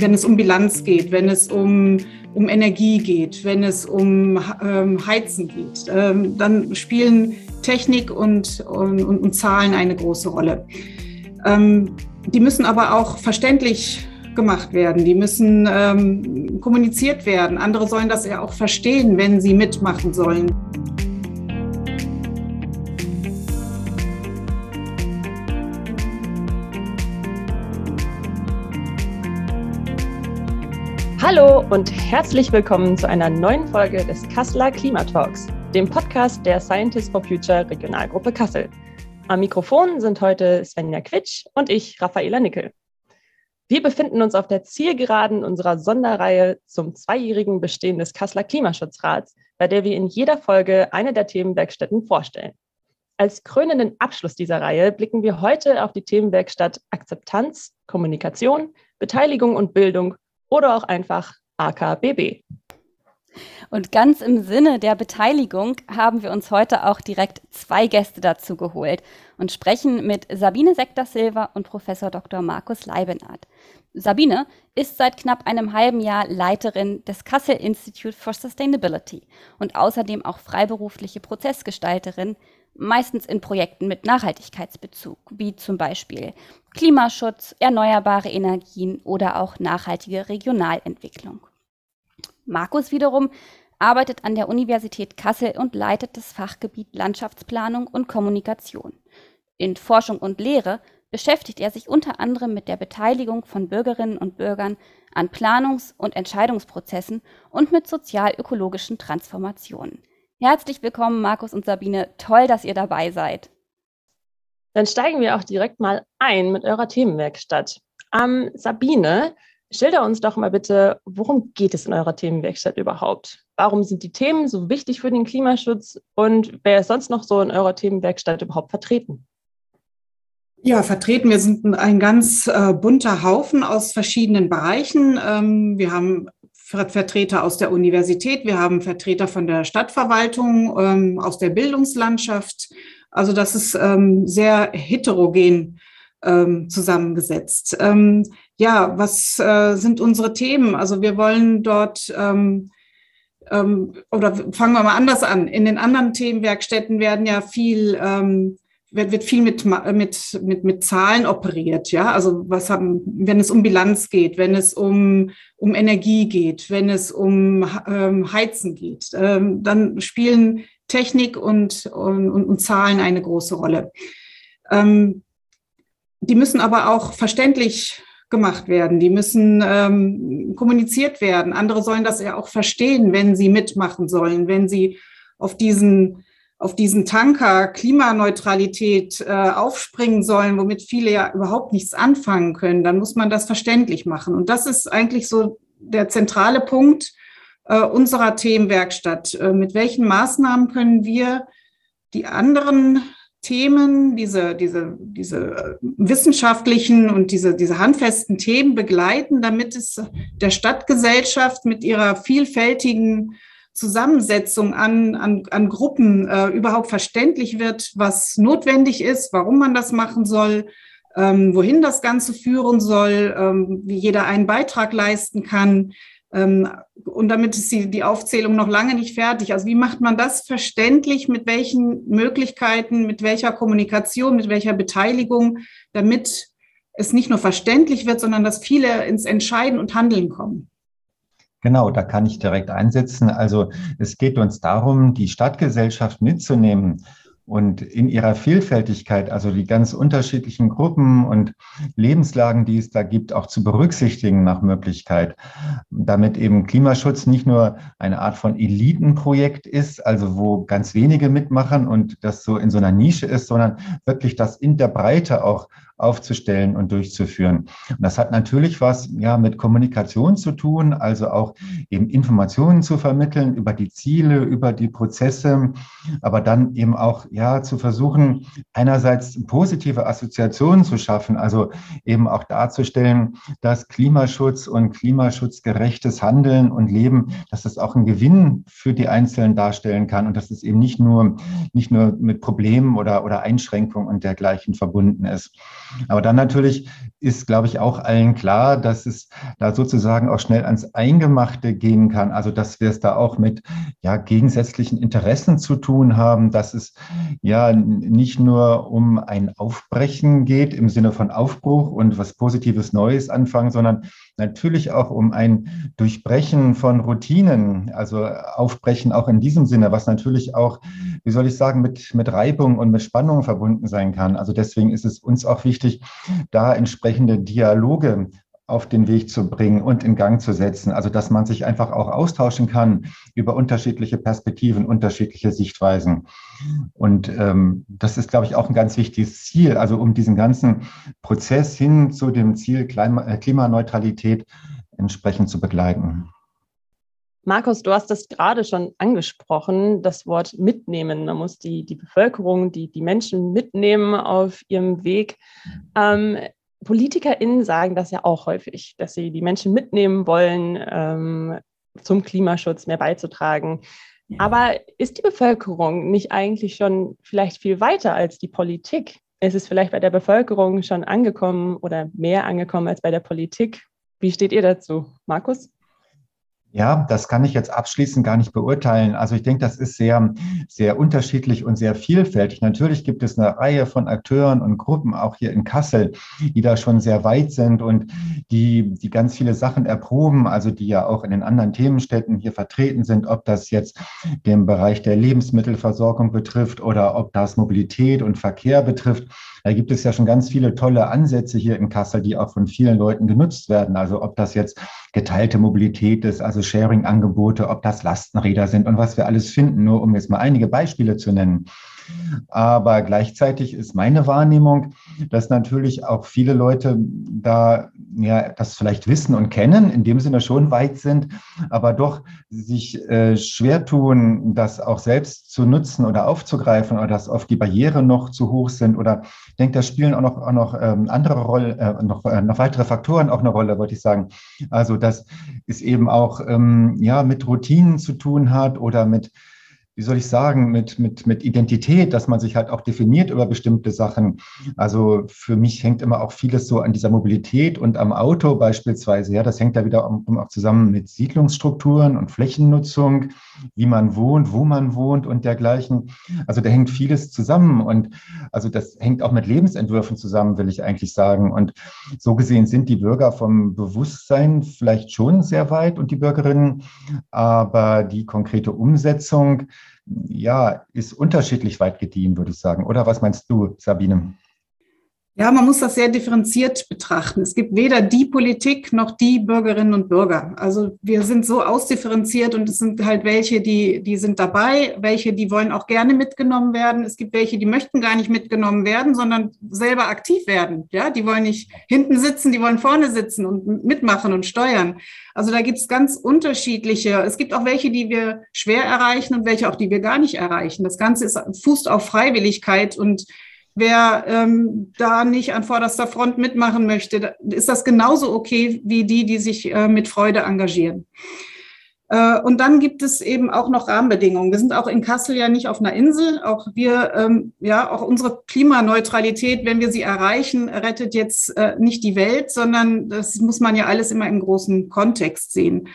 wenn es um Bilanz geht, wenn es um, um Energie geht, wenn es um ähm, Heizen geht, ähm, dann spielen Technik und, und, und, Zahlen eine große Rolle. Ähm, die müssen aber auch verständlich gemacht werden, die müssen ähm, kommuniziert werden. Andere sollen das ja auch verstehen, wenn sie mitmachen sollen. Hallo und herzlich willkommen zu einer neuen Folge des Kasseler Klimatalks, dem Podcast der Scientists for Future Regionalgruppe Kassel. Am Mikrofon sind heute Svenja Quitsch und ich, Raffaela Nickel. Wir befinden uns auf der Zielgeraden unserer Sonderreihe zum zweijährigen Bestehen des Kasseler Klimaschutzrats, bei der wir in jeder Folge eine der Themenwerkstätten vorstellen. Als krönenden Abschluss dieser Reihe blicken wir heute auf die Themenwerkstatt Akzeptanz, Kommunikation, Beteiligung und Bildung oder auch einfach AKBB. Und ganz im Sinne der Beteiligung haben wir uns heute auch direkt zwei Gäste dazu geholt und sprechen mit Sabine Sektor-Silva und Professor Dr. Markus Leibenhardt. Sabine ist seit knapp einem halben Jahr Leiterin des Kassel Institute for Sustainability und außerdem auch freiberufliche Prozessgestalterin, meistens in Projekten mit Nachhaltigkeitsbezug, wie zum Beispiel Klimaschutz, erneuerbare Energien oder auch nachhaltige Regionalentwicklung. Markus wiederum arbeitet an der Universität Kassel und leitet das Fachgebiet Landschaftsplanung und Kommunikation. In Forschung und Lehre beschäftigt er sich unter anderem mit der Beteiligung von Bürgerinnen und Bürgern an Planungs- und Entscheidungsprozessen und mit sozial-ökologischen Transformationen. Herzlich willkommen, Markus und Sabine. Toll, dass ihr dabei seid. Dann steigen wir auch direkt mal ein mit eurer Themenwerkstatt. Ähm, Sabine, schilder uns doch mal bitte, worum geht es in eurer Themenwerkstatt überhaupt? Warum sind die Themen so wichtig für den Klimaschutz und wer ist sonst noch so in eurer Themenwerkstatt überhaupt vertreten? Ja, vertreten. Wir sind ein ganz äh, bunter Haufen aus verschiedenen Bereichen. Ähm, wir haben Vertreter aus der Universität, wir haben Vertreter von der Stadtverwaltung, ähm, aus der Bildungslandschaft. Also das ist ähm, sehr heterogen ähm, zusammengesetzt. Ähm, ja, was äh, sind unsere Themen? Also wir wollen dort ähm, ähm, oder fangen wir mal anders an. In den anderen Themenwerkstätten werden ja viel wird, wird viel mit, mit, mit, mit Zahlen operiert, ja. Also was haben, wenn es um Bilanz geht, wenn es um, um Energie geht, wenn es um ähm, Heizen geht, ähm, dann spielen Technik und, und, und Zahlen eine große Rolle. Ähm, die müssen aber auch verständlich gemacht werden. Die müssen ähm, kommuniziert werden. Andere sollen das ja auch verstehen, wenn sie mitmachen sollen, wenn sie auf diesen auf diesen Tanker Klimaneutralität äh, aufspringen sollen, womit viele ja überhaupt nichts anfangen können, dann muss man das verständlich machen. Und das ist eigentlich so der zentrale Punkt äh, unserer Themenwerkstatt. Äh, mit welchen Maßnahmen können wir die anderen Themen, diese, diese, diese wissenschaftlichen und diese, diese handfesten Themen begleiten, damit es der Stadtgesellschaft mit ihrer vielfältigen Zusammensetzung an, an, an Gruppen äh, überhaupt verständlich wird, was notwendig ist, warum man das machen soll, ähm, wohin das Ganze führen soll, ähm, wie jeder einen Beitrag leisten kann. Ähm, und damit ist die, die Aufzählung noch lange nicht fertig. Also wie macht man das verständlich, mit welchen Möglichkeiten, mit welcher Kommunikation, mit welcher Beteiligung, damit es nicht nur verständlich wird, sondern dass viele ins Entscheiden und Handeln kommen. Genau, da kann ich direkt einsetzen. Also es geht uns darum, die Stadtgesellschaft mitzunehmen und in ihrer Vielfältigkeit, also die ganz unterschiedlichen Gruppen und Lebenslagen, die es da gibt, auch zu berücksichtigen nach Möglichkeit, damit eben Klimaschutz nicht nur eine Art von Elitenprojekt ist, also wo ganz wenige mitmachen und das so in so einer Nische ist, sondern wirklich das in der Breite auch aufzustellen und durchzuführen. Und das hat natürlich was ja mit Kommunikation zu tun, also auch eben Informationen zu vermitteln über die Ziele, über die Prozesse, aber dann eben auch ja zu versuchen, einerseits positive Assoziationen zu schaffen, also eben auch darzustellen, dass Klimaschutz und klimaschutzgerechtes Handeln und Leben, dass das auch einen Gewinn für die Einzelnen darstellen kann und dass es eben nicht nur nicht nur mit Problemen oder oder Einschränkungen und dergleichen verbunden ist. Aber dann natürlich ist, glaube ich, auch allen klar, dass es da sozusagen auch schnell ans Eingemachte gehen kann. Also, dass wir es da auch mit ja, gegensätzlichen Interessen zu tun haben, dass es ja nicht nur um ein Aufbrechen geht im Sinne von Aufbruch und was Positives Neues anfangen, sondern natürlich auch um ein Durchbrechen von Routinen, also Aufbrechen auch in diesem Sinne, was natürlich auch, wie soll ich sagen, mit, mit Reibung und mit Spannung verbunden sein kann. Also deswegen ist es uns auch wichtig, da entsprechende Dialoge auf den Weg zu bringen und in Gang zu setzen. Also dass man sich einfach auch austauschen kann über unterschiedliche Perspektiven, unterschiedliche Sichtweisen. Und ähm, das ist, glaube ich, auch ein ganz wichtiges Ziel. Also um diesen ganzen Prozess hin zu dem Ziel äh, Klimaneutralität entsprechend zu begleiten. Markus, du hast das gerade schon angesprochen, das Wort mitnehmen. Man muss die, die Bevölkerung, die, die Menschen mitnehmen auf ihrem Weg. Ähm, PolitikerInnen sagen das ja auch häufig, dass sie die Menschen mitnehmen wollen, ähm, zum Klimaschutz mehr beizutragen. Aber ist die Bevölkerung nicht eigentlich schon vielleicht viel weiter als die Politik? Ist es vielleicht bei der Bevölkerung schon angekommen oder mehr angekommen als bei der Politik? Wie steht ihr dazu, Markus? Ja, das kann ich jetzt abschließend gar nicht beurteilen. Also ich denke, das ist sehr, sehr unterschiedlich und sehr vielfältig. Natürlich gibt es eine Reihe von Akteuren und Gruppen, auch hier in Kassel, die da schon sehr weit sind und die, die ganz viele Sachen erproben, also die ja auch in den anderen Themenstädten hier vertreten sind, ob das jetzt den Bereich der Lebensmittelversorgung betrifft oder ob das Mobilität und Verkehr betrifft. Da gibt es ja schon ganz viele tolle Ansätze hier in Kassel, die auch von vielen Leuten genutzt werden. Also ob das jetzt geteilte Mobilität ist, also Sharing-Angebote, ob das Lastenräder sind und was wir alles finden, nur um jetzt mal einige Beispiele zu nennen. Aber gleichzeitig ist meine Wahrnehmung, dass natürlich auch viele Leute da ja das vielleicht wissen und kennen, in dem Sinne schon weit sind, aber doch sich äh, schwer tun, das auch selbst zu nutzen oder aufzugreifen oder dass oft die Barrieren noch zu hoch sind oder ich denke, da spielen auch noch, auch noch ähm, andere Rollen, äh, noch, äh, noch weitere Faktoren auch eine Rolle, wollte ich sagen. Also, dass es eben auch ähm, ja, mit Routinen zu tun hat oder mit wie soll ich sagen, mit, mit, mit Identität, dass man sich halt auch definiert über bestimmte Sachen. Also für mich hängt immer auch vieles so an dieser Mobilität und am Auto beispielsweise. Ja, das hängt da wieder auch zusammen mit Siedlungsstrukturen und Flächennutzung, wie man wohnt, wo man wohnt und dergleichen. Also da hängt vieles zusammen und also das hängt auch mit Lebensentwürfen zusammen, will ich eigentlich sagen. Und so gesehen sind die Bürger vom Bewusstsein vielleicht schon sehr weit und die Bürgerinnen, aber die konkrete Umsetzung, ja, ist unterschiedlich weit gediehen, würde ich sagen. Oder was meinst du, Sabine? Ja, man muss das sehr differenziert betrachten. Es gibt weder die Politik noch die Bürgerinnen und Bürger. Also wir sind so ausdifferenziert und es sind halt welche, die, die sind dabei, welche, die wollen auch gerne mitgenommen werden. Es gibt welche, die möchten gar nicht mitgenommen werden, sondern selber aktiv werden. Ja, die wollen nicht hinten sitzen, die wollen vorne sitzen und mitmachen und steuern. Also da gibt es ganz unterschiedliche. Es gibt auch welche, die wir schwer erreichen und welche auch, die wir gar nicht erreichen. Das Ganze ist, fußt auf Freiwilligkeit und Wer ähm, da nicht an vorderster Front mitmachen möchte, ist das genauso okay wie die, die sich äh, mit Freude engagieren. Äh, und dann gibt es eben auch noch Rahmenbedingungen. Wir sind auch in Kassel ja nicht auf einer Insel. Auch wir, ähm, ja, auch unsere Klimaneutralität, wenn wir sie erreichen, rettet jetzt äh, nicht die Welt, sondern das muss man ja alles immer im großen Kontext sehen.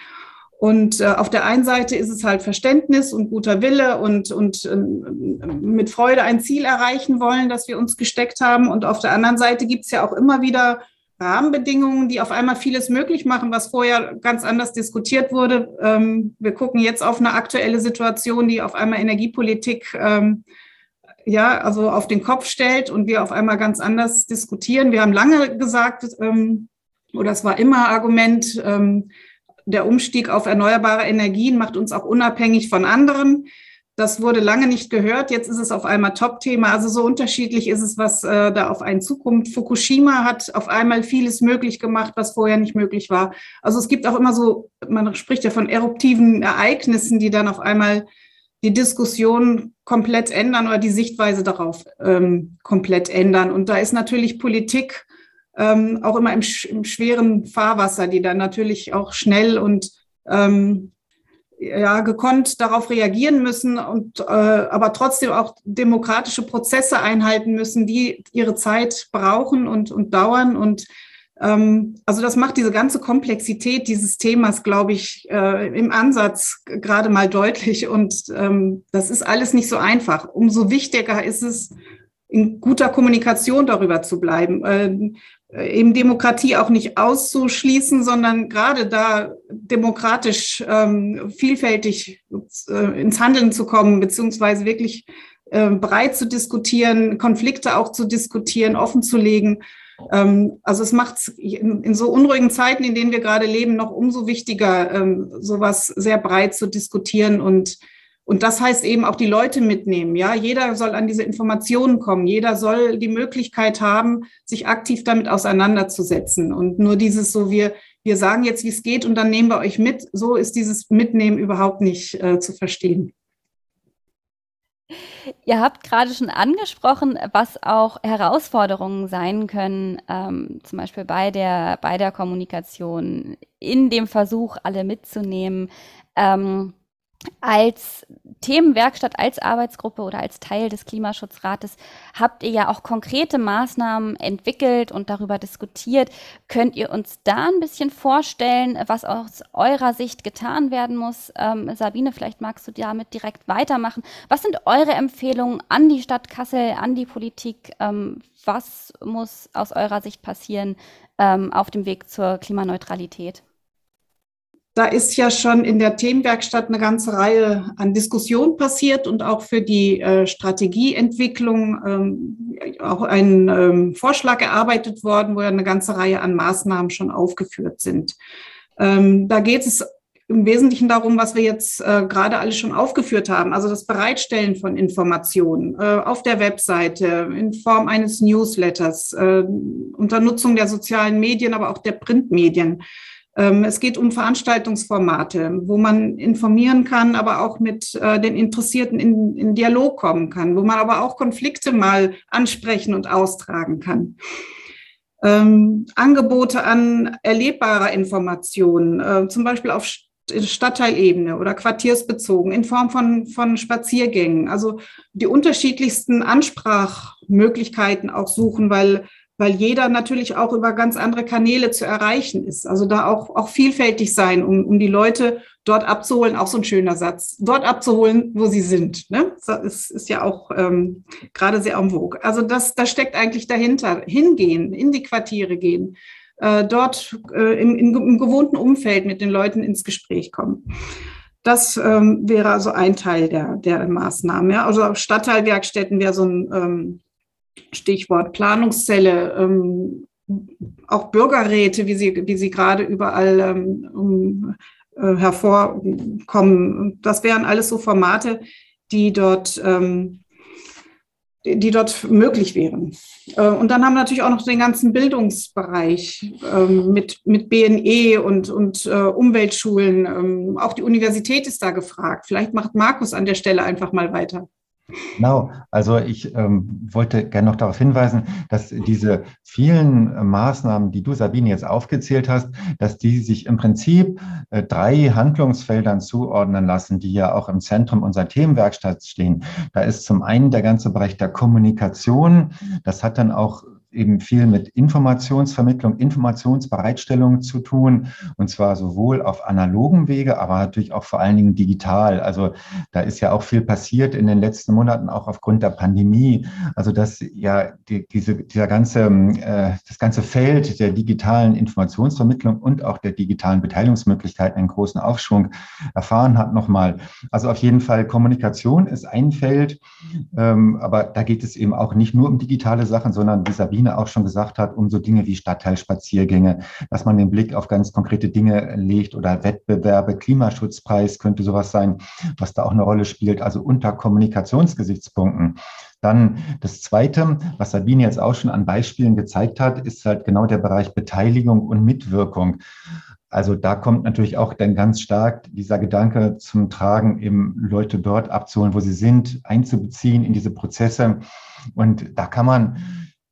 Und äh, auf der einen Seite ist es halt Verständnis und guter Wille und, und äh, mit Freude ein Ziel erreichen wollen, das wir uns gesteckt haben. Und auf der anderen Seite gibt es ja auch immer wieder Rahmenbedingungen, die auf einmal vieles möglich machen, was vorher ganz anders diskutiert wurde. Ähm, wir gucken jetzt auf eine aktuelle Situation, die auf einmal Energiepolitik ähm, ja, also auf den Kopf stellt und wir auf einmal ganz anders diskutieren. Wir haben lange gesagt, ähm, oder es war immer Argument, ähm, der Umstieg auf erneuerbare Energien macht uns auch unabhängig von anderen. Das wurde lange nicht gehört. Jetzt ist es auf einmal Top-Thema. Also so unterschiedlich ist es, was äh, da auf einen zukommt. Fukushima hat auf einmal vieles möglich gemacht, was vorher nicht möglich war. Also es gibt auch immer so, man spricht ja von eruptiven Ereignissen, die dann auf einmal die Diskussion komplett ändern oder die Sichtweise darauf ähm, komplett ändern. Und da ist natürlich Politik ähm, auch immer im, im, schweren Fahrwasser, die dann natürlich auch schnell und ähm, ja gekonnt darauf reagieren müssen und äh, aber trotzdem auch demokratische Prozesse einhalten müssen, die ihre Zeit brauchen und, und dauern. Und ähm, also das macht diese ganze Komplexität dieses Themas, glaube ich, äh, im Ansatz gerade mal deutlich. Und ähm, das ist alles nicht so einfach. Umso wichtiger ist es, in guter Kommunikation darüber zu bleiben. Äh, eben Demokratie auch nicht auszuschließen, sondern gerade da demokratisch ähm, vielfältig äh, ins Handeln zu kommen, beziehungsweise wirklich äh, breit zu diskutieren, Konflikte auch zu diskutieren, offen zu legen. Ähm, also es macht es in, in, so unruhigen Zeiten, in denen wir gerade leben, noch umso wichtiger, ähm, sowas sehr breit zu diskutieren und und das heißt eben auch die Leute mitnehmen. Ja, jeder soll an diese Informationen kommen. Jeder soll die Möglichkeit haben, sich aktiv damit auseinanderzusetzen. Und nur dieses so, wir, wir sagen jetzt, wie es geht und dann nehmen wir euch mit. So ist dieses Mitnehmen überhaupt nicht äh, zu verstehen. Ihr habt gerade schon angesprochen, was auch Herausforderungen sein können, ähm, zum Beispiel bei der, bei der Kommunikation, in dem Versuch, alle mitzunehmen. Ähm, als Themenwerkstatt, als Arbeitsgruppe oder als Teil des Klimaschutzrates habt ihr ja auch konkrete Maßnahmen entwickelt und darüber diskutiert. Könnt ihr uns da ein bisschen vorstellen, was aus eurer Sicht getan werden muss? Ähm, Sabine, vielleicht magst du damit direkt weitermachen. Was sind eure Empfehlungen an die Stadt Kassel, an die Politik? Ähm, was muss aus eurer Sicht passieren ähm, auf dem Weg zur Klimaneutralität? Da ist ja schon in der Themenwerkstatt eine ganze Reihe an Diskussionen passiert und auch für die äh, Strategieentwicklung ähm, auch ein ähm, Vorschlag erarbeitet worden, wo ja eine ganze Reihe an Maßnahmen schon aufgeführt sind. Ähm, da geht es im Wesentlichen darum, was wir jetzt äh, gerade alles schon aufgeführt haben, also das Bereitstellen von Informationen äh, auf der Webseite in Form eines Newsletters, äh, unter Nutzung der sozialen Medien, aber auch der Printmedien. Ähm, es geht um Veranstaltungsformate, wo man informieren kann, aber auch mit äh, den Interessierten in, in, Dialog kommen kann, wo man aber auch Konflikte mal ansprechen und austragen kann. Ähm, Angebote an erlebbarer Information, äh, zum Beispiel auf Stadtteilebene oder quartiersbezogen in Form von, von Spaziergängen. Also die unterschiedlichsten Ansprachmöglichkeiten auch suchen, weil weil jeder natürlich auch über ganz andere Kanäle zu erreichen ist. Also da auch, auch vielfältig sein, um, um die Leute dort abzuholen, auch so ein schöner Satz, dort abzuholen, wo sie sind. Ne? Das ist, ist ja auch ähm, gerade sehr am vogue. Also das, das steckt eigentlich dahinter. Hingehen, in die Quartiere gehen, äh, dort äh, im, im, im gewohnten Umfeld mit den Leuten ins Gespräch kommen. Das ähm, wäre also ein Teil der, der Maßnahmen. Ja? Also Stadtteilwerkstätten wäre so ein ähm, Stichwort Planungszelle, ähm, auch Bürgerräte, wie sie, wie sie gerade überall ähm, äh, hervorkommen. Das wären alles so Formate, die dort, ähm, die dort möglich wären. Äh, und dann haben wir natürlich auch noch den ganzen Bildungsbereich ähm, mit, mit BNE und, und äh, Umweltschulen. Ähm, auch die Universität ist da gefragt. Vielleicht macht Markus an der Stelle einfach mal weiter. Genau, also ich ähm, wollte gerne noch darauf hinweisen, dass diese vielen äh, Maßnahmen, die du, Sabine, jetzt aufgezählt hast, dass die sich im Prinzip äh, drei Handlungsfeldern zuordnen lassen, die ja auch im Zentrum unserer Themenwerkstatt stehen. Da ist zum einen der ganze Bereich der Kommunikation. Das hat dann auch eben viel mit Informationsvermittlung, Informationsbereitstellung zu tun, und zwar sowohl auf analogen Wege, aber natürlich auch vor allen Dingen digital. Also da ist ja auch viel passiert in den letzten Monaten, auch aufgrund der Pandemie. Also dass ja die, diese, dieser ganze, äh, das ganze Feld der digitalen Informationsvermittlung und auch der digitalen Beteiligungsmöglichkeiten einen großen Aufschwung erfahren hat nochmal. Also auf jeden Fall Kommunikation ist ein Feld, ähm, aber da geht es eben auch nicht nur um digitale Sachen, sondern wie Sabine Sabine auch schon gesagt hat, um so Dinge wie Stadtteilspaziergänge, dass man den Blick auf ganz konkrete Dinge legt oder Wettbewerbe, Klimaschutzpreis könnte sowas sein, was da auch eine Rolle spielt, also unter Kommunikationsgesichtspunkten. Dann das Zweite, was Sabine jetzt auch schon an Beispielen gezeigt hat, ist halt genau der Bereich Beteiligung und Mitwirkung. Also da kommt natürlich auch dann ganz stark dieser Gedanke zum Tragen, eben Leute dort abzuholen, wo sie sind, einzubeziehen in diese Prozesse. Und da kann man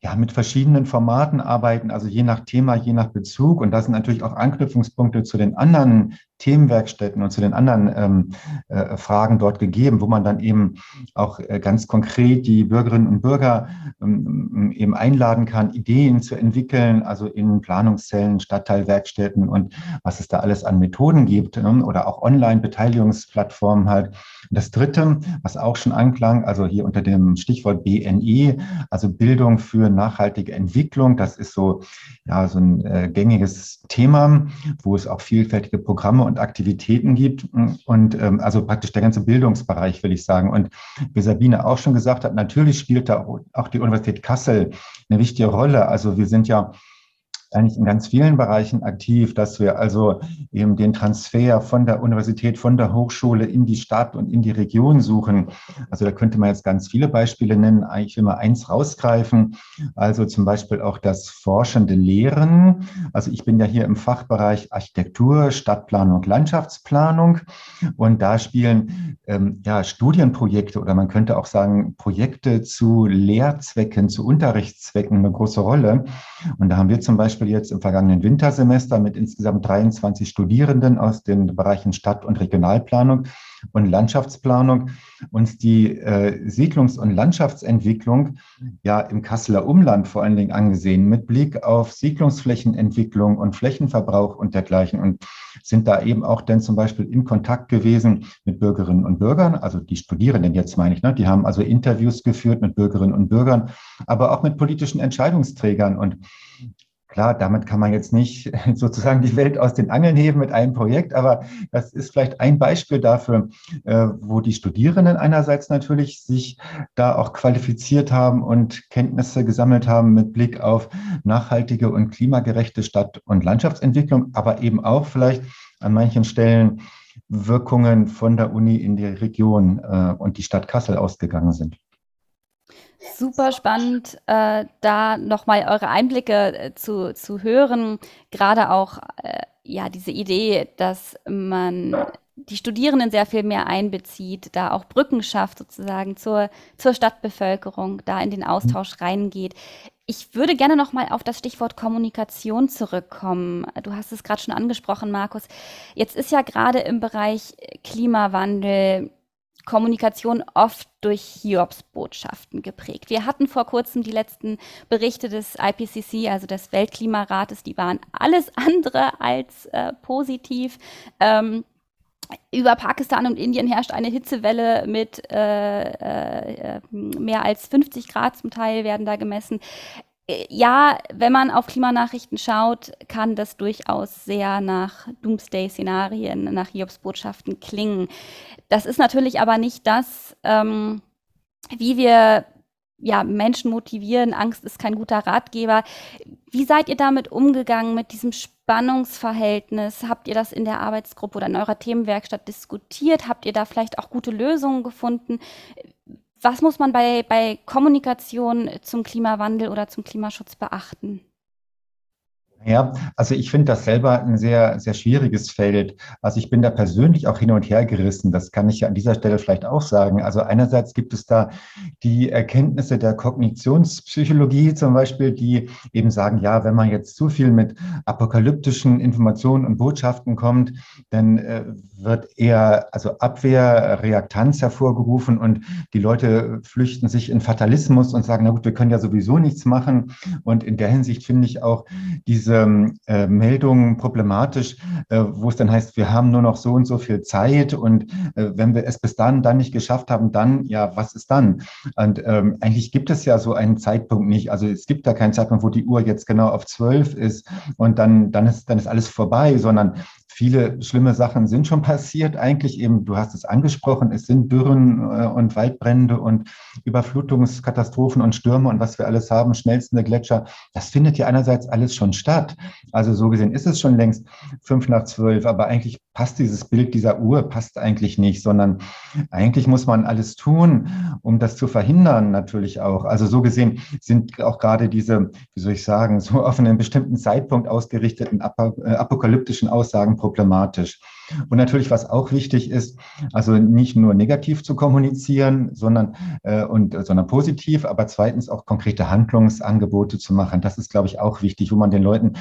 ja, mit verschiedenen Formaten arbeiten, also je nach Thema, je nach Bezug. Und das sind natürlich auch Anknüpfungspunkte zu den anderen Themenwerkstätten und zu den anderen ähm, äh, Fragen dort gegeben, wo man dann eben auch äh, ganz konkret die Bürgerinnen und Bürger ähm, eben einladen kann, Ideen zu entwickeln, also in Planungszellen, Stadtteilwerkstätten und was es da alles an Methoden gibt ne? oder auch Online-Beteiligungsplattformen halt. Das Dritte, was auch schon anklang, also hier unter dem Stichwort BNI, also Bildung für nachhaltige Entwicklung, das ist so, ja, so ein äh, gängiges Thema, wo es auch vielfältige Programme und Aktivitäten gibt. Und ähm, also praktisch der ganze Bildungsbereich, will ich sagen. Und wie Sabine auch schon gesagt hat, natürlich spielt da auch die Universität Kassel eine wichtige Rolle. Also wir sind ja eigentlich in ganz vielen Bereichen aktiv, dass wir also eben den Transfer von der Universität, von der Hochschule in die Stadt und in die Region suchen. Also da könnte man jetzt ganz viele Beispiele nennen. Ich will mal eins rausgreifen. Also zum Beispiel auch das forschende Lehren. Also ich bin ja hier im Fachbereich Architektur, Stadtplanung Landschaftsplanung. Und da spielen ähm, ja Studienprojekte oder man könnte auch sagen Projekte zu Lehrzwecken, zu Unterrichtszwecken eine große Rolle. Und da haben wir zum Beispiel Beispiel jetzt im vergangenen Wintersemester mit insgesamt 23 Studierenden aus den Bereichen Stadt- und Regionalplanung und Landschaftsplanung uns die äh, Siedlungs- und Landschaftsentwicklung ja im Kasseler Umland vor allen Dingen angesehen, mit Blick auf Siedlungsflächenentwicklung und Flächenverbrauch und dergleichen und sind da eben auch dann zum Beispiel in Kontakt gewesen mit Bürgerinnen und Bürgern, also die Studierenden jetzt meine ich, ne? die haben also Interviews geführt mit Bürgerinnen und Bürgern, aber auch mit politischen Entscheidungsträgern und Klar, damit kann man jetzt nicht sozusagen die Welt aus den Angeln heben mit einem Projekt, aber das ist vielleicht ein Beispiel dafür, äh, wo die Studierenden einerseits natürlich sich da auch qualifiziert haben und Kenntnisse gesammelt haben mit Blick auf nachhaltige und klimagerechte Stadt- und Landschaftsentwicklung, aber eben auch vielleicht an manchen Stellen Wirkungen von der Uni in die Region äh, und die Stadt Kassel ausgegangen sind. Super spannend, äh, da nochmal eure Einblicke äh, zu, zu hören. Gerade auch äh, ja diese Idee, dass man die Studierenden sehr viel mehr einbezieht, da auch Brücken schafft sozusagen zur, zur Stadtbevölkerung, da in den Austausch reingeht. Ich würde gerne noch mal auf das Stichwort Kommunikation zurückkommen. Du hast es gerade schon angesprochen, Markus. Jetzt ist ja gerade im Bereich Klimawandel Kommunikation oft durch Hiobs-Botschaften geprägt. Wir hatten vor kurzem die letzten Berichte des IPCC, also des Weltklimarates, die waren alles andere als äh, positiv. Ähm, über Pakistan und Indien herrscht eine Hitzewelle mit äh, äh, mehr als 50 Grad zum Teil werden da gemessen ja, wenn man auf Klimanachrichten schaut, kann das durchaus sehr nach Doomsday-Szenarien, nach Hiobs-Botschaften klingen. Das ist natürlich aber nicht das, ähm, wie wir ja, Menschen motivieren. Angst ist kein guter Ratgeber. Wie seid ihr damit umgegangen, mit diesem Spannungsverhältnis? Habt ihr das in der Arbeitsgruppe oder in eurer Themenwerkstatt diskutiert? Habt ihr da vielleicht auch gute Lösungen gefunden? Was muss man bei, bei Kommunikation zum Klimawandel oder zum Klimaschutz beachten? Ja, also ich finde das selber ein sehr, sehr schwieriges Feld. Also ich bin da persönlich auch hin und her gerissen. Das kann ich ja an dieser Stelle vielleicht auch sagen. Also einerseits gibt es da die Erkenntnisse der Kognitionspsychologie zum Beispiel, die eben sagen, ja, wenn man jetzt zu viel mit apokalyptischen Informationen und Botschaften kommt, dann äh, wird eher also Abwehr, Reaktanz hervorgerufen und die Leute flüchten sich in Fatalismus und sagen, na gut, wir können ja sowieso nichts machen. Und in der Hinsicht finde ich auch diese diese äh, Meldungen problematisch, äh, wo es dann heißt, wir haben nur noch so und so viel Zeit und äh, wenn wir es bis dann dann nicht geschafft haben, dann, ja, was ist dann? Und ähm, eigentlich gibt es ja so einen Zeitpunkt nicht. Also es gibt da keinen Zeitpunkt, wo die Uhr jetzt genau auf zwölf ist und dann, dann, ist, dann ist alles vorbei, sondern viele schlimme Sachen sind schon passiert. Eigentlich eben, du hast es angesprochen, es sind Dürren äh, und Waldbrände und Überflutungskatastrophen und Stürme und was wir alles haben, schmelzende Gletscher. Das findet ja einerseits alles schon statt. Also so gesehen ist es schon längst fünf nach zwölf, aber eigentlich passt dieses Bild dieser Uhr, passt eigentlich nicht, sondern eigentlich muss man alles tun, um das zu verhindern, natürlich auch. Also so gesehen sind auch gerade diese, wie soll ich sagen, so auf einen bestimmten Zeitpunkt ausgerichteten äh, apokalyptischen Aussagen problematisch. Und natürlich, was auch wichtig ist, also nicht nur negativ zu kommunizieren, sondern, äh, und, sondern positiv, aber zweitens auch konkrete Handlungsangebote zu machen. Das ist, glaube ich, auch wichtig, wo man den Leuten,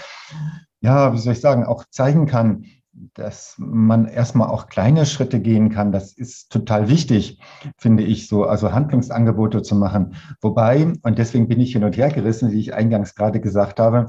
ja, wie soll ich sagen, auch zeigen kann, dass man erstmal auch kleine Schritte gehen kann. Das ist total wichtig, finde ich, so, also Handlungsangebote zu machen. Wobei, und deswegen bin ich hin und her gerissen, wie ich eingangs gerade gesagt habe,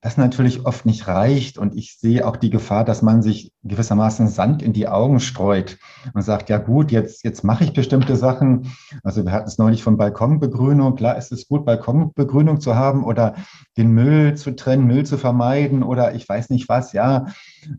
das natürlich oft nicht reicht. Und ich sehe auch die Gefahr, dass man sich gewissermaßen Sand in die Augen streut und sagt, ja gut, jetzt, jetzt mache ich bestimmte Sachen. Also wir hatten es neulich von Balkonbegrünung. Klar ist es gut, Balkonbegrünung zu haben oder den Müll zu trennen, Müll zu vermeiden oder ich weiß nicht was, ja.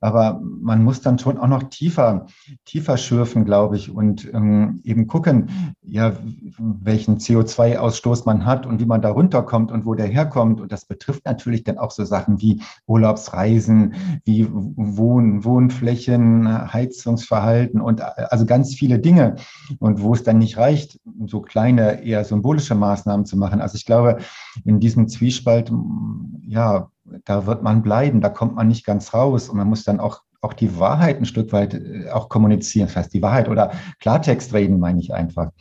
Aber man muss dann schon auch noch tiefer, tiefer schürfen, glaube ich, und ähm, eben gucken, ja, welchen CO2-Ausstoß man hat und wie man da runterkommt und wo der herkommt. Und das betrifft natürlich dann auch so Sachen wie Urlaubsreisen, wie Wohn Wohnflächen, Heizungsverhalten und also ganz viele Dinge. Und wo es dann nicht reicht, so kleine, eher symbolische Maßnahmen zu machen. Also ich glaube, in diesem Zwiespalt, ja, da wird man bleiben, da kommt man nicht ganz raus und man muss dann auch auch die Wahrheit ein Stück weit äh, auch kommunizieren. Das heißt, die Wahrheit oder Klartext reden, meine ich einfach.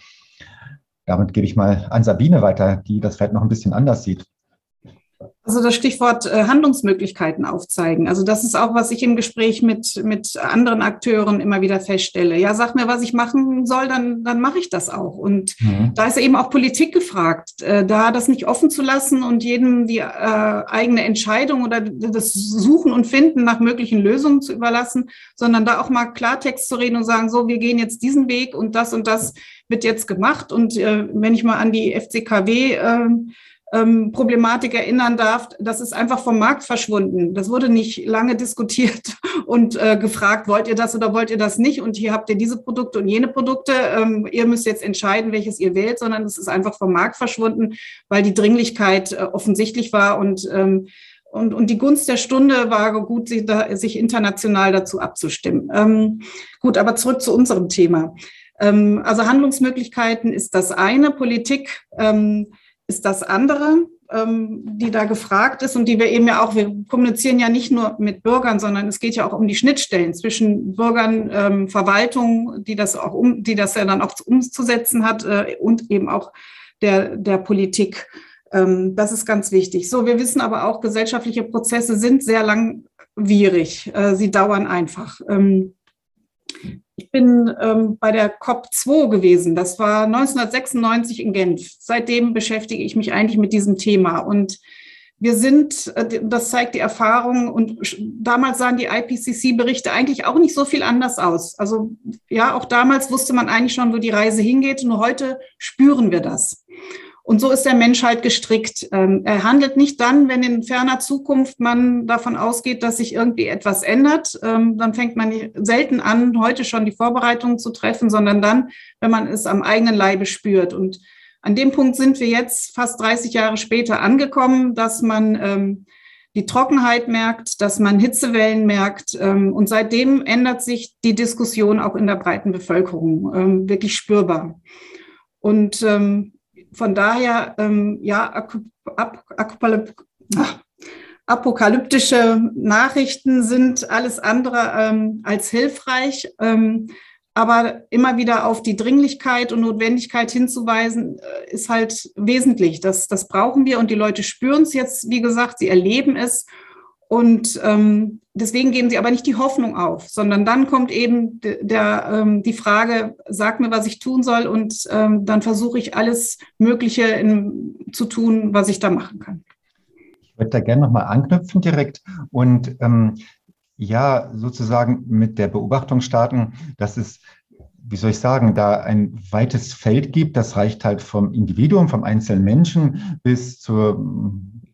Damit gebe ich mal an Sabine weiter, die das vielleicht noch ein bisschen anders sieht. Also das Stichwort äh, Handlungsmöglichkeiten aufzeigen. Also das ist auch, was ich im Gespräch mit, mit anderen Akteuren immer wieder feststelle. Ja, sag mir, was ich machen soll, dann, dann mache ich das auch. Und mhm. da ist eben auch Politik gefragt, äh, da das nicht offen zu lassen und jedem die äh, eigene Entscheidung oder das Suchen und Finden nach möglichen Lösungen zu überlassen, sondern da auch mal Klartext zu reden und sagen, so, wir gehen jetzt diesen Weg und das und das wird jetzt gemacht. Und äh, wenn ich mal an die FCKW äh, ähm, Problematik erinnern darf, das ist einfach vom Markt verschwunden. Das wurde nicht lange diskutiert und äh, gefragt, wollt ihr das oder wollt ihr das nicht? Und hier habt ihr diese Produkte und jene Produkte. Ähm, ihr müsst jetzt entscheiden, welches ihr wählt, sondern es ist einfach vom Markt verschwunden, weil die Dringlichkeit äh, offensichtlich war und ähm, und, und die Gunst der Stunde war gut, sich, da, sich international dazu abzustimmen. Ähm, gut, aber zurück zu unserem Thema. Ähm, also Handlungsmöglichkeiten ist das eine, Politik ähm, ist das andere, ähm, die da gefragt ist und die wir eben ja auch, wir kommunizieren ja nicht nur mit Bürgern, sondern es geht ja auch um die Schnittstellen zwischen Bürgern, ähm, Verwaltung, die das auch um, die das ja dann auch umzusetzen hat äh, und eben auch der, der Politik. Ähm, das ist ganz wichtig. So, wir wissen aber auch, gesellschaftliche Prozesse sind sehr langwierig. Äh, sie dauern einfach. Ähm, ich bin ähm, bei der COP2 gewesen. Das war 1996 in Genf. Seitdem beschäftige ich mich eigentlich mit diesem Thema. Und wir sind, äh, das zeigt die Erfahrung, und damals sahen die IPCC-Berichte eigentlich auch nicht so viel anders aus. Also ja, auch damals wusste man eigentlich schon, wo die Reise hingeht. Nur heute spüren wir das. Und so ist der Mensch halt gestrickt. Ähm, er handelt nicht dann, wenn in ferner Zukunft man davon ausgeht, dass sich irgendwie etwas ändert. Ähm, dann fängt man selten an, heute schon die Vorbereitungen zu treffen, sondern dann, wenn man es am eigenen Leibe spürt. Und an dem Punkt sind wir jetzt fast 30 Jahre später angekommen, dass man ähm, die Trockenheit merkt, dass man Hitzewellen merkt. und seitdem ändert sich die Diskussion auch in der breiten Bevölkerung wirklich spürbar. Und von daher, ähm, ja, apokalyptische Nachrichten sind alles andere ähm, als hilfreich. Ähm, aber immer wieder auf die Dringlichkeit und Notwendigkeit hinzuweisen, äh, ist halt wesentlich. Das, das brauchen wir und die Leute spüren es jetzt, wie gesagt, sie erleben es. Und ähm, deswegen geben sie aber nicht die Hoffnung auf, sondern dann kommt eben der, der ähm, die Frage, sag mir, was ich tun soll und ähm, dann versuche ich alles Mögliche in, zu tun, was ich da machen kann. Ich würde da gerne nochmal anknüpfen direkt und ähm, ja, sozusagen mit der Beobachtung starten, dass es wie soll ich sagen, da ein weites Feld gibt, das reicht halt vom Individuum, vom einzelnen Menschen bis zur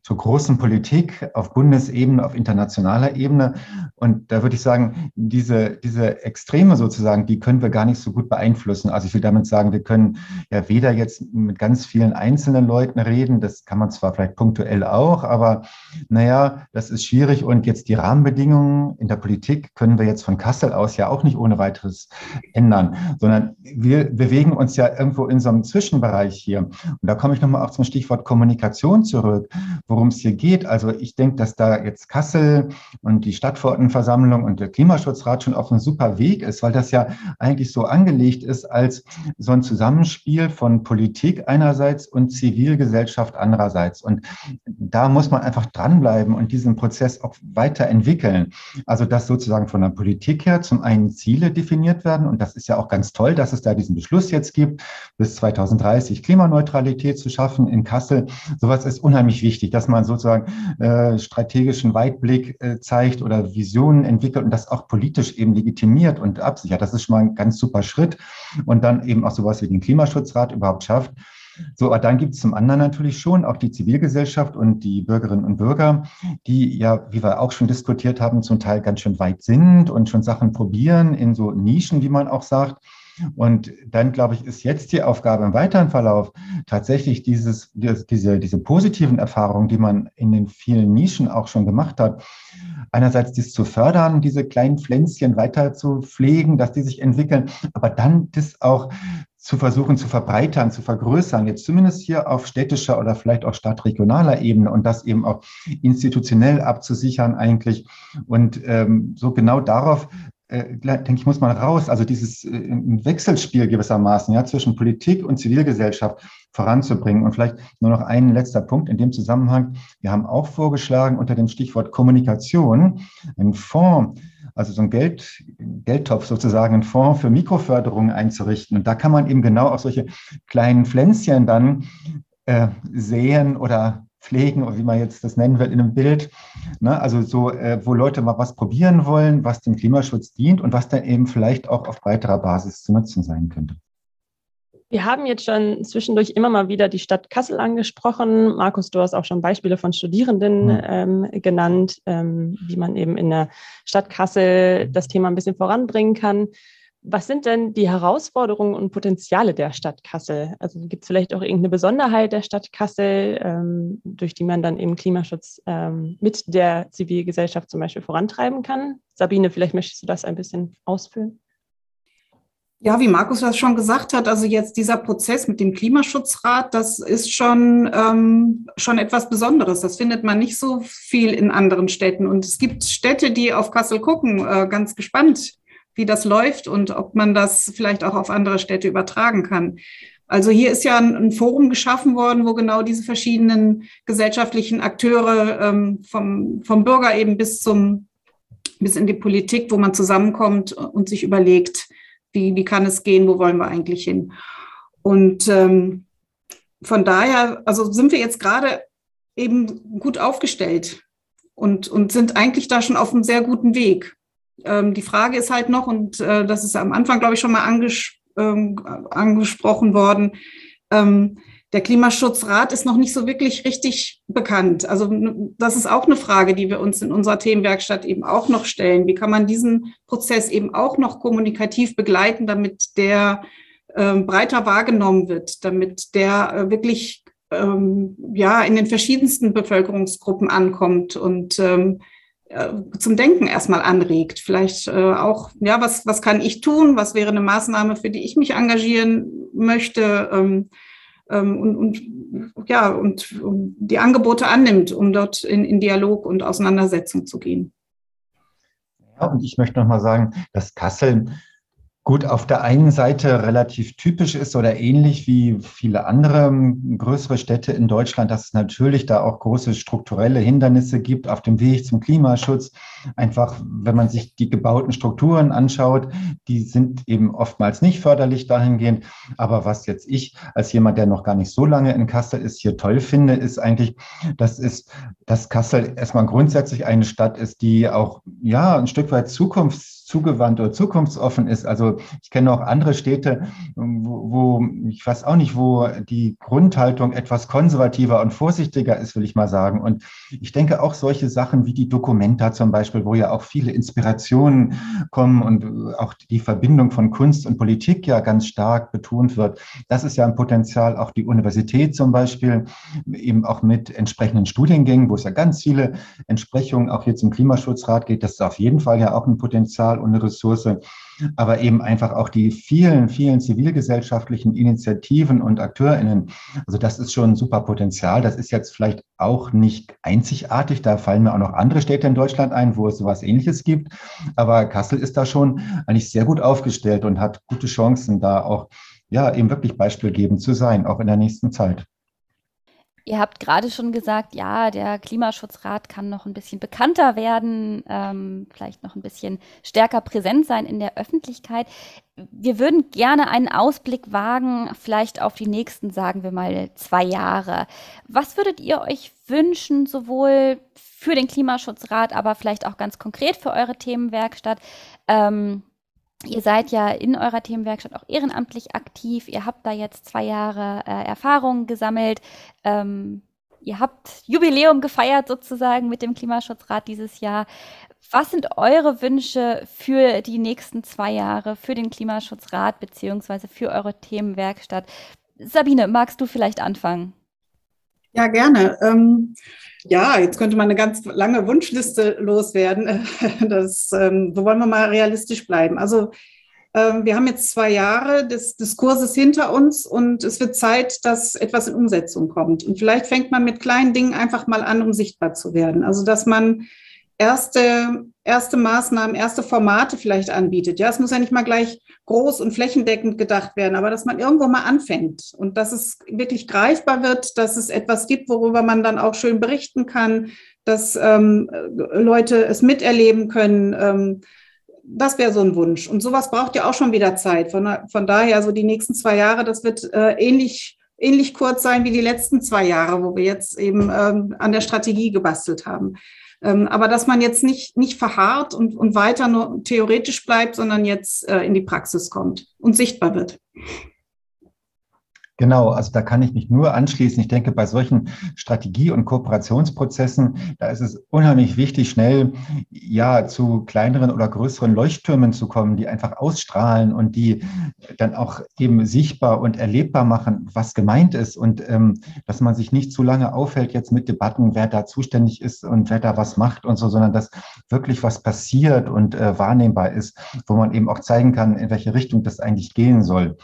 zur großen Politik auf Bundesebene, auf internationaler Ebene. Und da würde ich sagen, diese, diese Extreme sozusagen, die können wir gar nicht so gut beeinflussen. Also ich will damit sagen, wir können ja weder jetzt mit ganz vielen einzelnen Leuten reden, das kann man zwar vielleicht punktuell auch, aber naja, das ist schwierig. Und jetzt die Rahmenbedingungen in der Politik können wir jetzt von Kassel aus ja auch nicht ohne weiteres ändern, sondern wir bewegen uns ja irgendwo in so einem Zwischenbereich hier. Und da komme ich nochmal auch zum Stichwort Kommunikation zurück, wo worum es hier geht. Also ich denke, dass da jetzt Kassel und die Stadtverordnetenversammlung und der Klimaschutzrat schon auf einem super Weg ist, weil das ja eigentlich so angelegt ist als so ein Zusammenspiel von Politik einerseits und Zivilgesellschaft andererseits. Und da muss man einfach dranbleiben und diesen Prozess auch weiterentwickeln. Also dass sozusagen von der Politik her zum einen Ziele definiert werden und das ist ja auch ganz toll, dass es da diesen Beschluss jetzt gibt, bis 2030 Klimaneutralität zu schaffen in Kassel. Sowas ist unheimlich wichtig, dass man sozusagen äh, strategischen Weitblick äh, zeigt oder Visionen entwickelt und das auch politisch eben legitimiert und absichert. Das ist schon mal ein ganz super Schritt und dann eben auch sowas wie den Klimaschutzrat überhaupt schafft. So, aber dann gibt es zum anderen natürlich schon auch die Zivilgesellschaft und die Bürgerinnen und Bürger, die ja, wie wir auch schon diskutiert haben, zum Teil ganz schön weit sind und schon Sachen probieren in so Nischen, wie man auch sagt. Und dann, glaube ich, ist jetzt die Aufgabe im weiteren Verlauf tatsächlich dieses, diese, diese positiven Erfahrungen, die man in den vielen Nischen auch schon gemacht hat, einerseits dies zu fördern, diese kleinen Pflänzchen weiter zu pflegen, dass die sich entwickeln, aber dann das auch zu versuchen zu verbreitern, zu vergrößern, jetzt zumindest hier auf städtischer oder vielleicht auch stadtregionaler Ebene und das eben auch institutionell abzusichern eigentlich. Und ähm, so genau darauf äh, denke ich, muss man raus, also dieses äh, Wechselspiel gewissermaßen ja, zwischen Politik und Zivilgesellschaft voranzubringen. Und vielleicht nur noch ein letzter Punkt in dem Zusammenhang. Wir haben auch vorgeschlagen unter dem Stichwort Kommunikation einen Fonds, also so ein Geld, Geldtopf sozusagen, einen Fonds für Mikroförderung einzurichten. Und da kann man eben genau auch solche kleinen Pflänzchen dann äh, sehen oder pflegen oder wie man jetzt das nennen wird in einem Bild. Ne? Also so, äh, wo Leute mal was probieren wollen, was dem Klimaschutz dient und was dann eben vielleicht auch auf breiterer Basis zu nutzen sein könnte. Wir haben jetzt schon zwischendurch immer mal wieder die Stadt Kassel angesprochen. Markus, du hast auch schon Beispiele von Studierenden mhm. ähm, genannt, ähm, wie man eben in der Stadt Kassel das Thema ein bisschen voranbringen kann. Was sind denn die Herausforderungen und Potenziale der Stadt Kassel? Also gibt es vielleicht auch irgendeine Besonderheit der Stadt Kassel, ähm, durch die man dann eben Klimaschutz ähm, mit der Zivilgesellschaft zum Beispiel vorantreiben kann? Sabine, vielleicht möchtest du das ein bisschen ausführen? Ja, wie Markus das schon gesagt hat, also jetzt dieser Prozess mit dem Klimaschutzrat, das ist schon, ähm, schon etwas Besonderes. Das findet man nicht so viel in anderen Städten. Und es gibt Städte, die auf Kassel gucken, äh, ganz gespannt, wie das läuft und ob man das vielleicht auch auf andere Städte übertragen kann. Also hier ist ja ein, Forum geschaffen worden, wo genau diese verschiedenen gesellschaftlichen Akteure ähm, vom, vom Bürger eben bis zum bis in die Politik, wo man zusammenkommt und sich überlegt, wie, wie kann es gehen, wo wollen wir eigentlich hin. Und ähm, von daher, also sind wir jetzt gerade eben gut aufgestellt und, und sind eigentlich da schon auf einem sehr guten Weg. Ähm, die Frage ist halt noch, und äh, das ist am Anfang, glaube ich, schon mal anges ähm, angesprochen worden, ähm, der Klimaschutzrat ist noch nicht so wirklich richtig bekannt. Also das ist auch eine Frage, die wir uns in unserer Themenwerkstatt eben auch noch stellen. Wie kann man diesen Prozess eben auch noch kommunikativ begleiten, damit der äh, breiter wahrgenommen wird, damit der äh, wirklich ähm, ja in den verschiedensten Bevölkerungsgruppen ankommt und ähm, äh, zum Denken erstmal anregt. Vielleicht äh, auch, ja, was, was kann ich tun? Was wäre eine Maßnahme, für die ich mich engagieren möchte? Ähm, ähm, und, und, ja, und, und die Angebote annimmt, um dort in, in Dialog und Auseinandersetzung zu gehen. Ja, und ich möchte noch mal sagen, dass Kassel gut auf der einen Seite relativ typisch ist oder ähnlich wie viele andere ähm, größere Städte in Deutschland, dass es natürlich da auch große strukturelle Hindernisse gibt auf dem Weg zum Klimaschutz. Einfach, wenn man sich die gebauten Strukturen anschaut, die sind eben oftmals nicht förderlich dahingehend. Aber was jetzt ich als jemand, der noch gar nicht so lange in Kassel ist, hier toll finde, ist eigentlich, dass es, dass Kassel erstmal grundsätzlich eine Stadt ist, die auch, ja, ein Stück weit zukunfts zugewandt oder zukunftsoffen ist. Also ich kenne auch andere Städte, wo, wo, ich weiß auch nicht, wo die Grundhaltung etwas konservativer und vorsichtiger ist, will ich mal sagen. Und ich denke auch solche Sachen wie die Dokumenta zum Beispiel, wo ja auch viele Inspirationen kommen und auch die Verbindung von Kunst und Politik ja ganz stark betont wird. Das ist ja ein Potenzial, auch die Universität zum Beispiel, eben auch mit entsprechenden Studiengängen, wo es ja ganz viele Entsprechungen auch hier zum Klimaschutzrat geht. Das ist auf jeden Fall ja auch ein Potenzial Potenzial und eine Ressource, aber eben einfach auch die vielen, vielen zivilgesellschaftlichen Initiativen und AkteurInnen. Also das ist schon ein super Potenzial. Das ist jetzt vielleicht auch nicht einzigartig. Da fallen mir auch noch andere Städte in Deutschland ein, wo es sowas ähnliches gibt. Aber Kassel ist da schon eigentlich sehr gut aufgestellt und hat gute Chancen, da auch ja eben wirklich beispielgebend zu sein, auch in der nächsten Zeit. Ihr habt gerade schon gesagt, ja, der Klimaschutzrat kann noch ein bisschen bekannter werden, ähm, vielleicht noch ein bisschen stärker präsent sein in der Öffentlichkeit. Wir würden gerne einen Ausblick wagen, vielleicht auf die nächsten, sagen wir mal, zwei Jahre. Was würdet ihr euch wünschen, sowohl für den Klimaschutzrat, aber vielleicht auch ganz konkret für eure Themenwerkstatt? Ähm, Ihr seid ja in eurer Themenwerkstatt auch ehrenamtlich aktiv. Ihr habt da jetzt zwei Jahre äh, Erfahrung gesammelt. Ähm, ihr habt Jubiläum gefeiert sozusagen mit dem Klimaschutzrat dieses Jahr. Was sind eure Wünsche für die nächsten zwei Jahre, für den Klimaschutzrat beziehungsweise für eure Themenwerkstatt? Sabine, magst du vielleicht anfangen? Ja, gerne. Ähm, ja, jetzt könnte man eine ganz lange Wunschliste loswerden. Das, ähm, so wollen wir mal realistisch bleiben. Also ähm, wir haben jetzt zwei Jahre des Diskurses hinter uns und es wird Zeit, dass etwas in Umsetzung kommt. Und vielleicht fängt man mit kleinen Dingen einfach mal an, um sichtbar zu werden. Also dass man erste, erste Maßnahmen, erste Formate vielleicht anbietet. Ja, es muss ja nicht mal gleich groß und flächendeckend gedacht werden, aber dass man irgendwo mal anfängt und dass es wirklich greifbar wird, dass es etwas gibt, worüber man dann auch schön berichten kann, dass ähm, Leute es miterleben können. Ähm, das wäre so ein Wunsch. Und sowas braucht ja auch schon wieder Zeit. Von, von daher, so die nächsten zwei Jahre, das wird äh, ähnlich, ähnlich kurz sein wie die letzten zwei Jahre, wo wir jetzt eben ähm, an der Strategie gebastelt haben. Ähm, aber dass man jetzt nicht, nicht verharrt und, und weiter nur theoretisch bleibt, sondern jetzt äh, in die Praxis kommt und sichtbar wird. Genau, also da kann ich mich nur anschließen. Ich denke, bei solchen Strategie- und Kooperationsprozessen, da ist es unheimlich wichtig, schnell ja zu kleineren oder größeren Leuchttürmen zu kommen, die einfach ausstrahlen und die dann auch eben sichtbar und erlebbar machen, was gemeint ist und ähm, dass man sich nicht zu lange aufhält jetzt mit Debatten, wer da zuständig ist und wer da was macht und so, sondern dass wirklich was passiert und äh, wahrnehmbar ist, wo man eben auch zeigen kann, in welche Richtung das eigentlich gehen soll.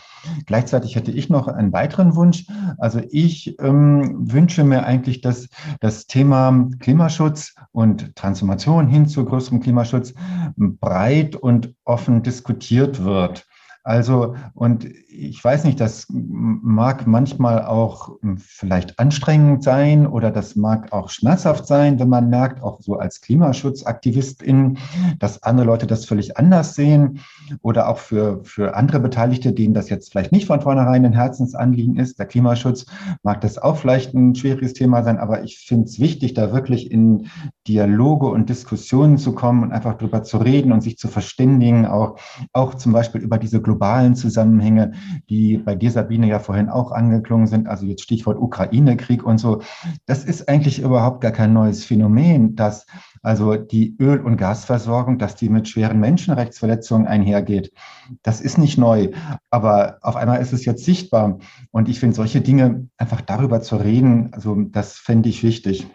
Gleichzeitig hätte ich noch ein weiteren Wunsch. Also ich ähm, wünsche mir eigentlich, dass das Thema Klimaschutz und Transformation hin zu größerem Klimaschutz breit und offen diskutiert wird. Also, und ich weiß nicht, das mag manchmal auch hm, vielleicht anstrengend sein oder das mag auch schmerzhaft sein, wenn man merkt, auch so als Klimaschutzaktivistin, dass andere Leute das völlig anders sehen oder auch für, für andere Beteiligte, denen das jetzt vielleicht nicht von vornherein ein Herzensanliegen ist. Der Klimaschutz mag das auch vielleicht ein schwieriges Thema sein, aber ich finde es wichtig, da wirklich in Dialoge und Diskussionen zu kommen und einfach drüber zu reden und sich zu verständigen, auch, auch zum Beispiel über diese globalen Zusammenhänge, die bei dir, Sabine, ja vorhin auch angeklungen sind, also jetzt Stichwort Ukraine-Krieg und so. Das ist eigentlich überhaupt gar kein neues Phänomen, dass also die Öl- und Gasversorgung, dass die mit schweren Menschenrechtsverletzungen einhergeht. Das ist nicht neu, aber auf einmal ist es jetzt sichtbar. Und ich finde, solche Dinge einfach darüber zu reden, also das fände ich wichtig.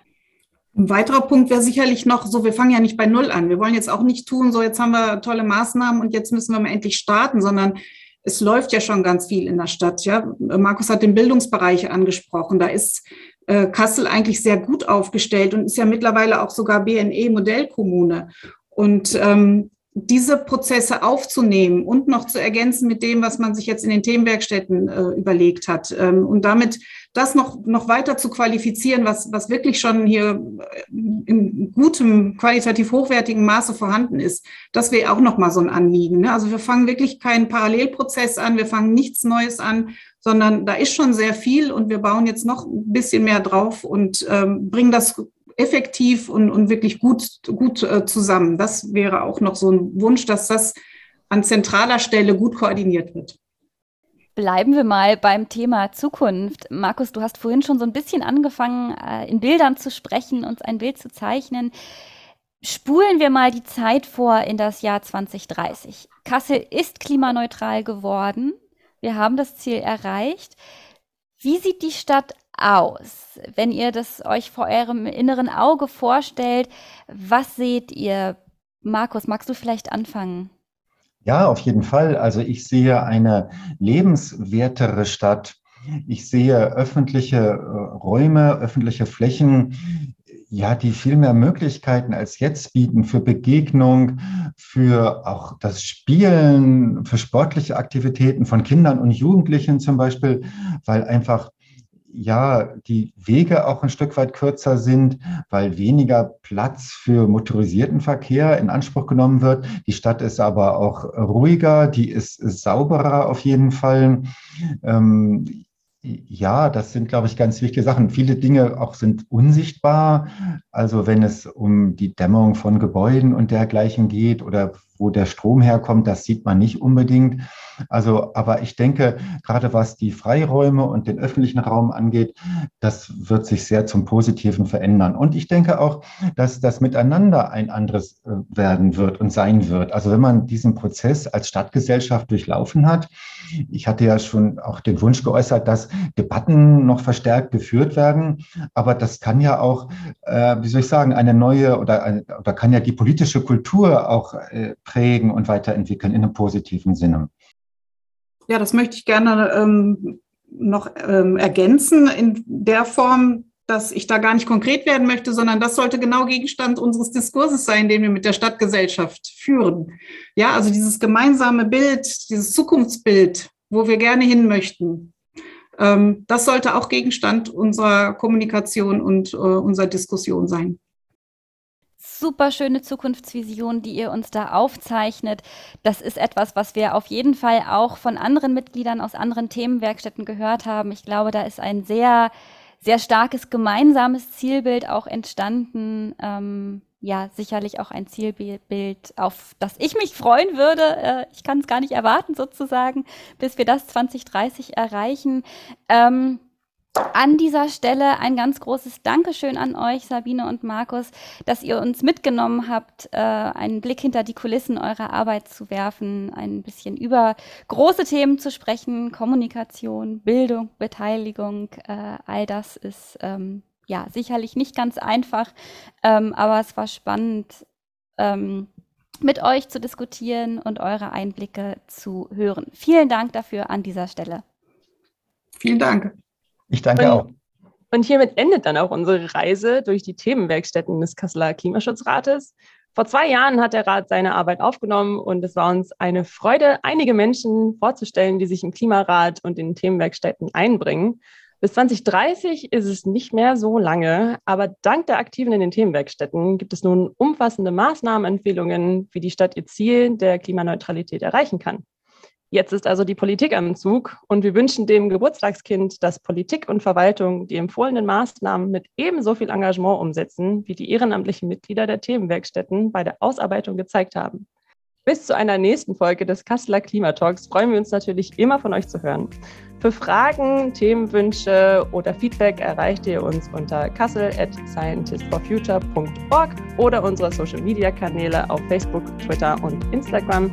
Ein weiterer Punkt wäre sicherlich noch so, wir fangen ja nicht bei Null an. Wir wollen jetzt auch nicht tun, so jetzt haben wir tolle Maßnahmen und jetzt müssen wir mal endlich starten, sondern es läuft ja schon ganz viel in der Stadt. Ja, Markus hat den Bildungsbereich angesprochen. Da ist äh, Kassel eigentlich sehr gut aufgestellt und ist ja mittlerweile auch sogar BNE Modellkommune. Und ähm, diese Prozesse aufzunehmen und noch zu ergänzen mit dem, was man sich jetzt in den Themenwerkstätten äh, überlegt hat ähm, und damit das noch, noch weiter zu qualifizieren, was, was wirklich schon hier äh, in gutem, qualitativ hochwertigen Maße vorhanden ist, das wäre auch noch mal so ein Anliegen. Ne? Also wir fangen wirklich keinen Parallelprozess an, wir fangen nichts Neues an, sondern da ist schon sehr viel und wir bauen jetzt noch ein bisschen mehr drauf und ähm, bringen das effektiv und, und wirklich gut, gut äh, zusammen. Das wäre auch noch so ein Wunsch, dass das an zentraler Stelle gut koordiniert wird. Bleiben wir mal beim Thema Zukunft. Markus, du hast vorhin schon so ein bisschen angefangen, äh, in Bildern zu sprechen, uns ein Bild zu zeichnen. Spulen wir mal die Zeit vor in das Jahr 2030. Kassel ist klimaneutral geworden. Wir haben das Ziel erreicht. Wie sieht die Stadt aus? Wenn ihr das euch vor eurem inneren Auge vorstellt, was seht ihr? Markus, magst du vielleicht anfangen? Ja, auf jeden Fall. Also ich sehe eine lebenswertere Stadt. Ich sehe öffentliche äh, Räume, öffentliche Flächen, ja, die viel mehr Möglichkeiten als jetzt bieten für Begegnung, für auch das Spielen, für sportliche Aktivitäten von Kindern und Jugendlichen zum Beispiel, weil einfach ja, die Wege auch ein Stück weit kürzer sind, weil weniger Platz für motorisierten Verkehr in Anspruch genommen wird. Die Stadt ist aber auch ruhiger, die ist sauberer auf jeden Fall. Ähm, ja, das sind, glaube ich, ganz wichtige Sachen. Viele Dinge auch sind unsichtbar. Also wenn es um die Dämmung von Gebäuden und dergleichen geht oder wo der Strom herkommt, das sieht man nicht unbedingt. Also, aber ich denke, gerade was die Freiräume und den öffentlichen Raum angeht, das wird sich sehr zum Positiven verändern. Und ich denke auch, dass das Miteinander ein anderes äh, werden wird und sein wird. Also wenn man diesen Prozess als Stadtgesellschaft durchlaufen hat, ich hatte ja schon auch den Wunsch geäußert, dass Debatten noch verstärkt geführt werden. Aber das kann ja auch, äh, wie soll ich sagen, eine neue oder, oder kann ja die politische Kultur auch äh, prägen und weiterentwickeln in einem positiven Sinne. Ja, das möchte ich gerne ähm, noch ähm, ergänzen in der Form, dass ich da gar nicht konkret werden möchte, sondern das sollte genau Gegenstand unseres Diskurses sein, den wir mit der Stadtgesellschaft führen. Ja, also dieses gemeinsame Bild, dieses Zukunftsbild, wo wir gerne hin möchten, ähm, das sollte auch Gegenstand unserer Kommunikation und äh, unserer Diskussion sein super schöne Zukunftsvision, die ihr uns da aufzeichnet. Das ist etwas, was wir auf jeden Fall auch von anderen Mitgliedern aus anderen Themenwerkstätten gehört haben. Ich glaube, da ist ein sehr, sehr starkes gemeinsames Zielbild auch entstanden. Ähm, ja, sicherlich auch ein Zielbild, auf das ich mich freuen würde. Äh, ich kann es gar nicht erwarten, sozusagen, bis wir das 2030 erreichen. Ähm, an dieser Stelle ein ganz großes Dankeschön an euch, Sabine und Markus, dass ihr uns mitgenommen habt, äh, einen Blick hinter die Kulissen eurer Arbeit zu werfen, ein bisschen über große Themen zu sprechen, Kommunikation, Bildung, Beteiligung. Äh, all das ist ähm, ja sicherlich nicht ganz einfach, ähm, aber es war spannend. Ähm, mit euch zu diskutieren und eure Einblicke zu hören. Vielen Dank dafür an dieser Stelle. Vielen Dank. Ich danke und, auch. Und hiermit endet dann auch unsere Reise durch die Themenwerkstätten des Kasseler Klimaschutzrates. Vor zwei Jahren hat der Rat seine Arbeit aufgenommen und es war uns eine Freude, einige Menschen vorzustellen, die sich im Klimarat und in Themenwerkstätten einbringen. Bis 2030 ist es nicht mehr so lange, aber dank der Aktiven in den Themenwerkstätten gibt es nun umfassende Maßnahmenempfehlungen, wie die Stadt ihr Ziel der Klimaneutralität erreichen kann. Jetzt ist also die Politik am Zug und wir wünschen dem Geburtstagskind, dass Politik und Verwaltung die empfohlenen Maßnahmen mit ebenso viel Engagement umsetzen, wie die ehrenamtlichen Mitglieder der Themenwerkstätten bei der Ausarbeitung gezeigt haben. Bis zu einer nächsten Folge des Kasseler Klimatalks freuen wir uns natürlich immer von euch zu hören. Für Fragen, Themenwünsche oder Feedback erreicht ihr uns unter kassel at scientistforfuture.org oder unsere Social Media Kanäle auf Facebook, Twitter und Instagram.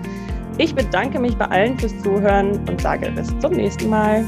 Ich bedanke mich bei allen fürs Zuhören und sage bis zum nächsten Mal.